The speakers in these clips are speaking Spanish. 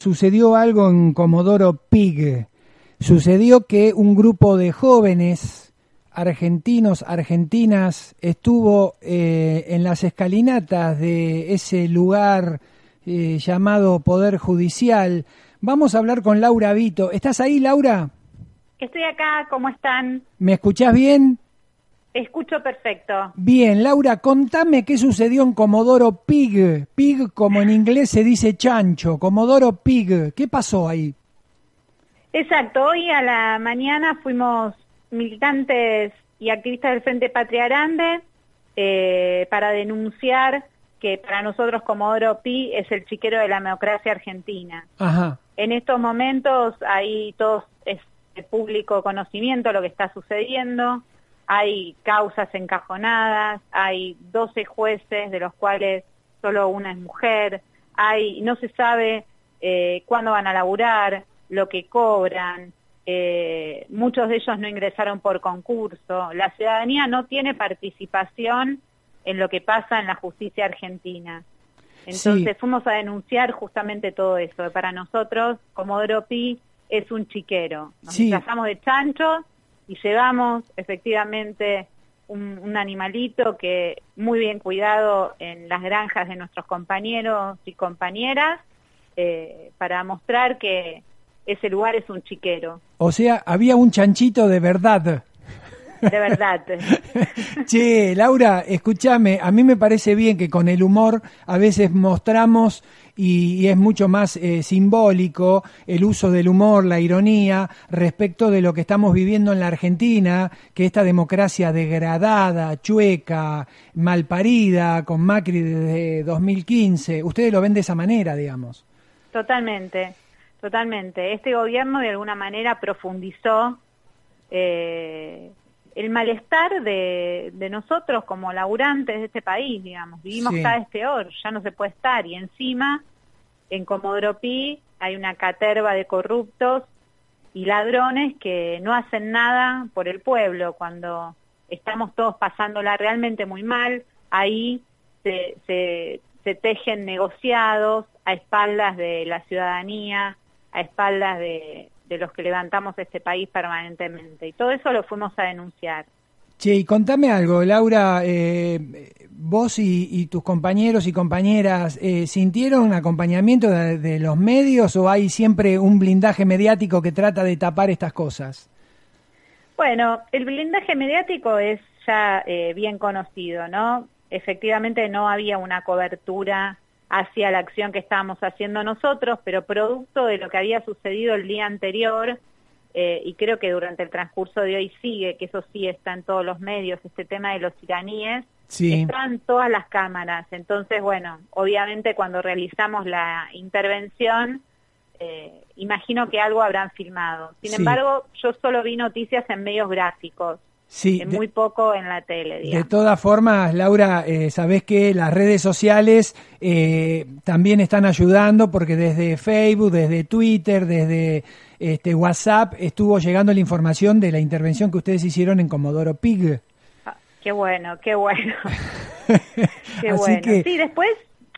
Sucedió algo en Comodoro Pig. Sucedió que un grupo de jóvenes argentinos, argentinas, estuvo eh, en las escalinatas de ese lugar eh, llamado Poder Judicial. Vamos a hablar con Laura Vito. ¿Estás ahí, Laura? Estoy acá, ¿cómo están? ¿Me escuchás bien? Escucho perfecto. Bien, Laura, contame qué sucedió en Comodoro Pig. Pig, como en inglés se dice chancho. Comodoro Pig. ¿Qué pasó ahí? Exacto, hoy a la mañana fuimos militantes y activistas del Frente Patria Grande eh, para denunciar que para nosotros Comodoro Pi es el chiquero de la democracia argentina. Ajá. En estos momentos hay todo es de público conocimiento lo que está sucediendo, hay causas encajonadas, hay 12 jueces de los cuales solo una es mujer, hay no se sabe eh, cuándo van a laburar, lo que cobran, eh, muchos de ellos no ingresaron por concurso, la ciudadanía no tiene participación en lo que pasa en la justicia argentina. Entonces fuimos a denunciar justamente todo eso. Para nosotros, Comodoro Pi es un chiquero. Nos disfrazamos de chanchos y llevamos efectivamente un, animalito que muy bien cuidado en las granjas de nuestros compañeros y compañeras eh, para mostrar que ese lugar es un chiquero. O sea, había un chanchito de verdad. De verdad. che, Laura, escúchame, a mí me parece bien que con el humor a veces mostramos y, es mucho más eh, simbólico el uso del humor, la ironía respecto de lo que estamos viviendo en la Argentina, que esta democracia degradada, chueca, malparida, con Macri desde 2015, ustedes lo ven de esa manera, digamos. Totalmente, totalmente. Este gobierno de alguna manera profundizó eh, el malestar de, de, nosotros como laburantes de este país, digamos. Vivimos cada vez peor, ya no se puede estar. Y encima, en Comodoro Pi hay una caterva de corruptos y ladrones que no hacen nada por el pueblo. Cuando estamos todos pasándola realmente muy mal, ahí se, se, se tejen negociados a espaldas de la ciudadanía, a espaldas de, de los que levantamos este país permanentemente. Y todo eso lo fuimos a denunciar. Che, y contame algo, Laura, eh, vos y, tus compañeros y compañeras, eh, ¿sintieron acompañamiento de, los medios o hay siempre un blindaje mediático que trata de tapar estas cosas? Bueno, el blindaje mediático es ya eh, bien conocido, ¿no? Efectivamente no había una cobertura hacia la acción que estábamos haciendo nosotros, pero producto de lo que había sucedido el día anterior, eh, y creo que durante el transcurso de hoy sigue, que eso sí está en todos los medios, este tema de los iraníes, están todas las cámaras. Entonces, bueno, obviamente cuando realizamos la intervención, eh, imagino que algo habrán filmado. Sin embargo, yo solo vi noticias en medios gráficos. Sí, muy poco en la tele. De todas formas, Laura, eh, sabés que las redes sociales eh, también están ayudando porque desde Facebook, desde Twitter, desde este, WhatsApp estuvo llegando la información de la intervención que ustedes hicieron en Comodoro Pig. Ah, qué bueno, qué bueno. qué bueno. Sí, después,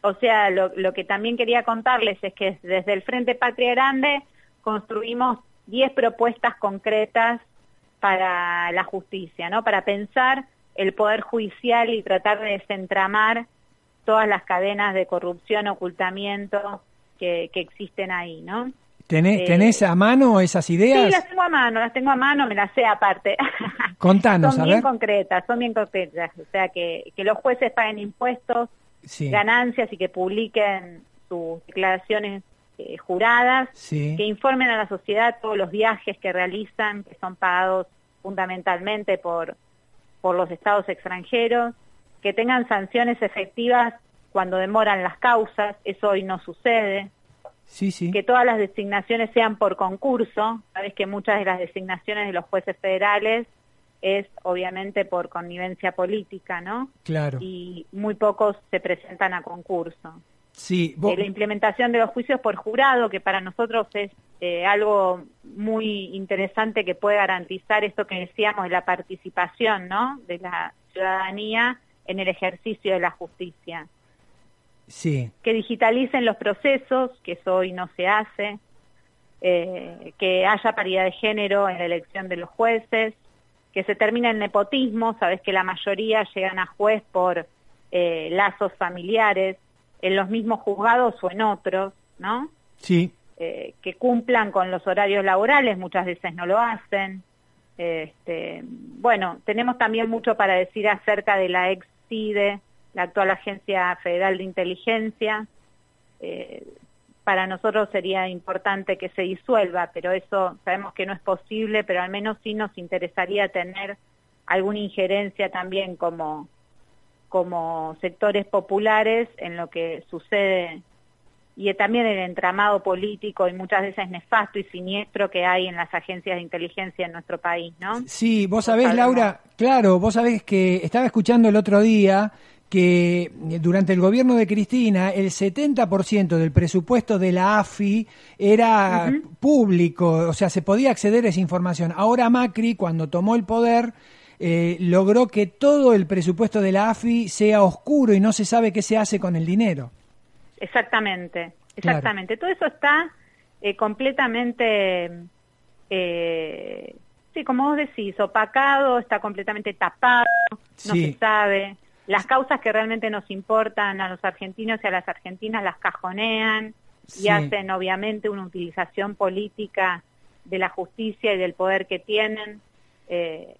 o sea, lo, lo que también quería contarles es que desde el Frente Patria Grande construimos 10 propuestas concretas para la justicia, ¿no? Para pensar el poder judicial y tratar de desentramar todas las cadenas de corrupción, ocultamiento que, que existen ahí, ¿no? ¿Tenés, eh, ¿Tenés, a mano esas ideas? Sí, las tengo a mano, las tengo a mano, me las sé aparte. Contanos, son bien concretas, son bien concretas. O sea, que, que los jueces paguen impuestos, ganancias y que publiquen sus declaraciones eh, juradas que informen a la sociedad todos los viajes que realizan, que son pagados fundamentalmente por, por los estados extranjeros, que tengan sanciones efectivas cuando demoran las causas, eso hoy no sucede. Sí, sí. que todas las designaciones sean por concurso. Sabes que muchas de las designaciones de los jueces federales es obviamente por connivencia política, ¿no? Claro. Y muy pocos se presentan a concurso. Sí, Eh, vos- la implementación de los juicios por jurado, que para nosotros es eh, algo muy interesante que puede garantizar esto que decíamos de la participación, ¿no? De la ciudadanía en el ejercicio de la justicia. sí, Que digitalicen los procesos, que eso hoy no se hace, eh, que haya paridad de género en la elección de los jueces, que se termine el nepotismo, sabes que la mayoría llegan a juez por eh, lazos familiares, en los mismos juzgados o en otros, ¿no? sí, Eh, que cumplan con los horarios laborales, muchas veces no lo hacen. Este, bueno, tenemos también mucho para decir acerca de la ex CIDE, la actual Agencia Federal de Inteligencia. Eh, para nosotros sería importante que se disuelva, pero eso sabemos que no es posible, pero al menos sí nos interesaría tener alguna injerencia también como, como sectores populares en lo que sucede y también el entramado político y muchas veces nefasto y siniestro que hay en las agencias de inteligencia en nuestro país, ¿no? sí, vos sabés. Laura, claro, vos sabés que estaba escuchando el otro día que durante el gobierno de Cristina el 70% del presupuesto de la AFI era público, o sea, se podía acceder a esa información. Ahora Macri, cuando tomó el poder, eh, logró que todo el presupuesto de la AFI sea oscuro y no se sabe qué se hace con el dinero. Exactamente, Claro. exactamente. Todo eso está eh, completamente, eh, sí, como vos decís, opacado, está completamente tapado, no Sí. se sabe. Las causas que realmente nos importan a los argentinos y a las argentinas las cajonean Sí. y hacen obviamente una utilización política de la justicia y del poder que tienen eh,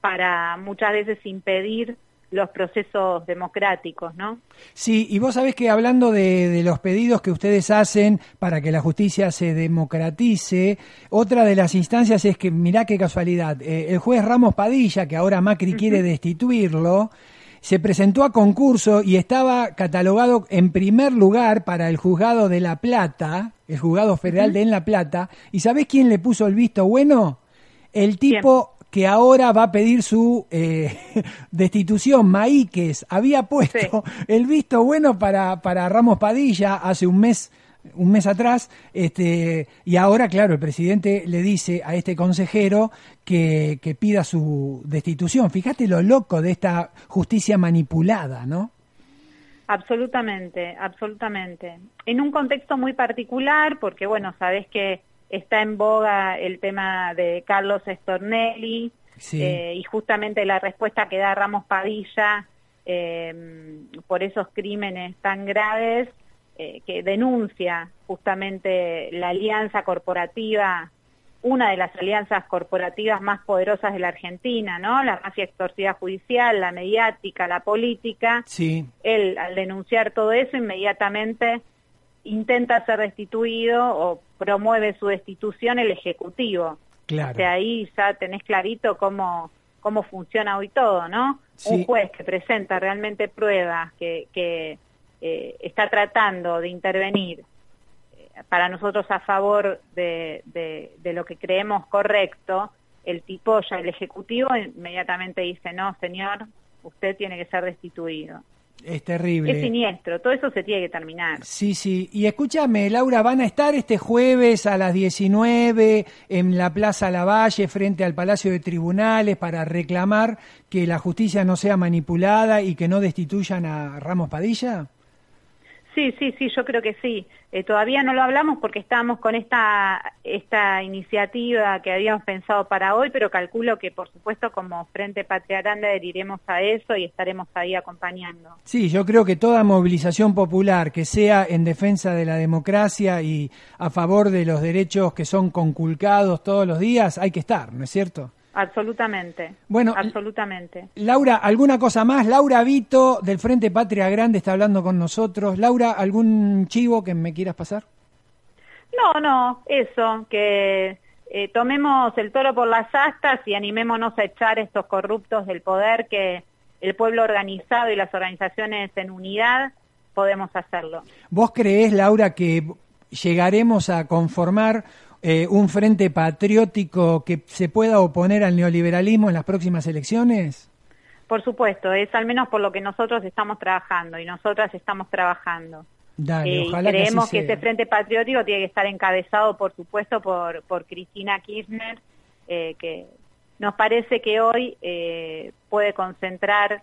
para muchas veces impedir los procesos democráticos, ¿no? Sí, y vos sabés que hablando de, de los pedidos que ustedes hacen para que la justicia se democratice, otra de las instancias es que, mirá qué casualidad, eh, el juez Ramos Padilla, que ahora Macri quiere destituirlo, se presentó a concurso y estaba catalogado en primer lugar para el juzgado de La Plata, el juzgado federal de En La Plata, ¿y sabés quién le puso el visto bueno? El tipo que ahora va a pedir su eh, destitución, Maíquez, había puesto el visto bueno para, para Ramos Padilla hace un mes, un mes atrás, este, y ahora, claro, el presidente le dice a este consejero que, que pida su destitución. Fíjate lo loco de esta justicia manipulada, ¿no? Absolutamente, absolutamente. En un contexto muy particular, porque bueno, sabés que está en boga el tema de Carlos Stornelli Sí. eh, y justamente la respuesta que da Ramos Padilla eh, por esos crímenes tan graves eh, que denuncia justamente la alianza corporativa, una de las alianzas corporativas más poderosas de la Argentina, ¿no? La mafia extorsiva judicial, la mediática, la política Sí, él al denunciar todo eso inmediatamente intenta ser destituido o promueve su destitución el Ejecutivo. claro. O sea, ahí ya tenés clarito cómo, cómo funciona hoy todo, ¿no? Sí. Un juez que presenta realmente pruebas, que, que eh, está tratando de intervenir eh, para nosotros a favor de, de, de lo que creemos correcto, el tipo ya, el Ejecutivo inmediatamente dice, no, señor, usted tiene que ser destituido. Es terrible. Es siniestro, todo eso se tiene que terminar. Sí, sí. Y escúchame, Laura, van a estar este jueves a las 19 en la Plaza Lavalle frente al Palacio de Tribunales para reclamar que la justicia no sea manipulada y que no destituyan a Ramos Padilla. Sí, sí, sí, yo creo que sí. Eh, todavía no lo hablamos porque estábamos con esta, esta iniciativa que habíamos pensado para hoy, pero calculo que por supuesto como Frente Patria Grande adheriremos a eso y estaremos ahí acompañando. Sí, yo creo que toda movilización popular que sea en defensa de la democracia y a favor de los derechos que son conculcados todos los días, hay que estar, ¿no es cierto? Absolutamente. Bueno, absolutamente. Laura, ¿alguna cosa más? Laura Vito, del Frente Patria Grande, está hablando con nosotros. Laura, ¿algún chivo que me quieras pasar? No, no, eso, que eh, tomemos el toro por las astas y animémonos a echar estos corruptos del poder que el pueblo organizado y las organizaciones en unidad podemos hacerlo. ¿Vos creés, Laura, que llegaremos a conformar eh, un frente patriótico que se pueda oponer al neoliberalismo en las próximas elecciones? Por supuesto, es al menos por lo que nosotros estamos trabajando y nosotras estamos trabajando. Dale, Eh, ojalá creemos que, que, ese. Frente Patriótico tiene que estar encabezado, por supuesto, por, por Cristina Kirchner, eh, que nos parece que hoy eh, puede concentrar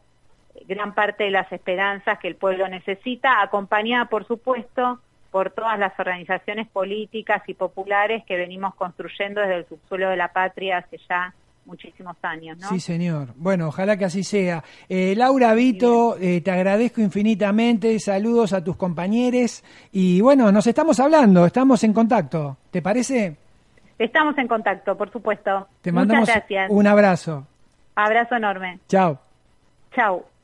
gran parte de las esperanzas que el pueblo necesita, acompañada, por supuesto, por todas las organizaciones políticas y populares que venimos construyendo desde el subsuelo de la patria hace ya muchísimos años, ¿no? Sí, señor. Bueno, ojalá que así sea. Eh, Laura Vito, eh, te agradezco infinitamente. Saludos a tus compañeros. Y bueno, nos estamos hablando, estamos en contacto. ¿Te parece? Estamos en contacto, por supuesto. Te mandamos Muchas gracias. un abrazo. Abrazo enorme. Chao. Chau.